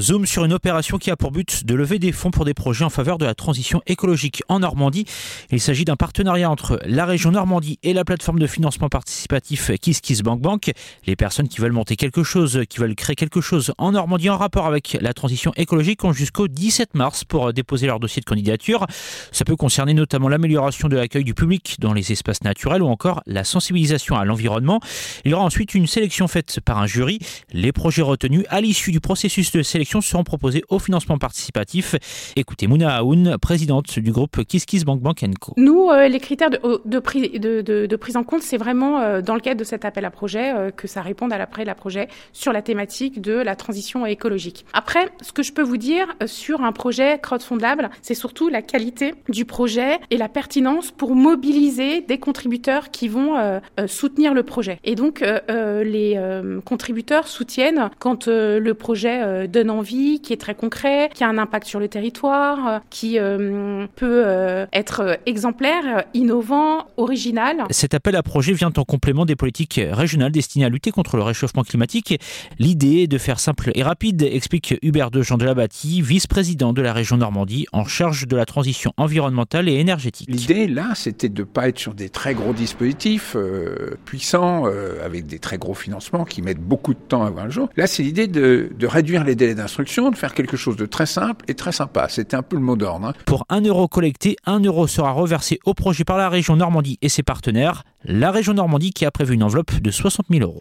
Zoom sur une opération qui a pour but de lever des fonds pour des projets en faveur de la transition écologique en Normandie. Il s'agit d'un partenariat entre la région Normandie et la plateforme de financement participatif KissKissBankBank. Les personnes qui veulent monter quelque chose, qui veulent créer quelque chose en Normandie en rapport avec la transition écologique ont jusqu'au 17 mars pour déposer leur dossier de candidature. Ça peut concerner notamment l'amélioration de l'accueil du public dans les espaces naturels ou encore la sensibilisation à l'environnement. Il y aura ensuite une sélection faite par un jury. Les projets retenus à l'issue du processus de sélection seront proposées au financement participatif. Écoutez Mouna Aoun, présidente du groupe KissKissBankBank Co. Nous, euh, les critères de, de, de, de, prise en compte, c'est vraiment euh, dans le cadre de cet appel à projet euh, que ça réponde à l'appel à projet sur la thématique de la transition écologique. Après, ce que je peux vous dire sur un projet crowdfundable, c'est surtout la qualité du projet et la pertinence pour mobiliser des contributeurs qui vont soutenir le projet. Et donc, les contributeurs soutiennent quand le projet donne envie, qui est très concret, qui a un impact sur le territoire, euh, qui euh, peut euh, être exemplaire, innovant, original. Cet appel à projet vient en complément des politiques régionales destinées à lutter contre le réchauffement climatique. L'idée est de faire simple et rapide, explique Hubert de Jean de la Bâtie, vice-président de la région Normandie en charge de la transition environnementale et énergétique. L'idée là, c'était de pas être sur des très gros dispositifs puissants avec des très gros financements qui mettent beaucoup de temps à voir le jour. Là, c'est l'idée de, de réduire les délais d'instruction, de faire quelque chose de très simple et très sympa. C'était un peu le mot d'ordre. Hein. Pour un euro collecté, un euro sera reversé au projet par la région Normandie et ses partenaires. La région Normandie qui a prévu une enveloppe de 60 000 euros.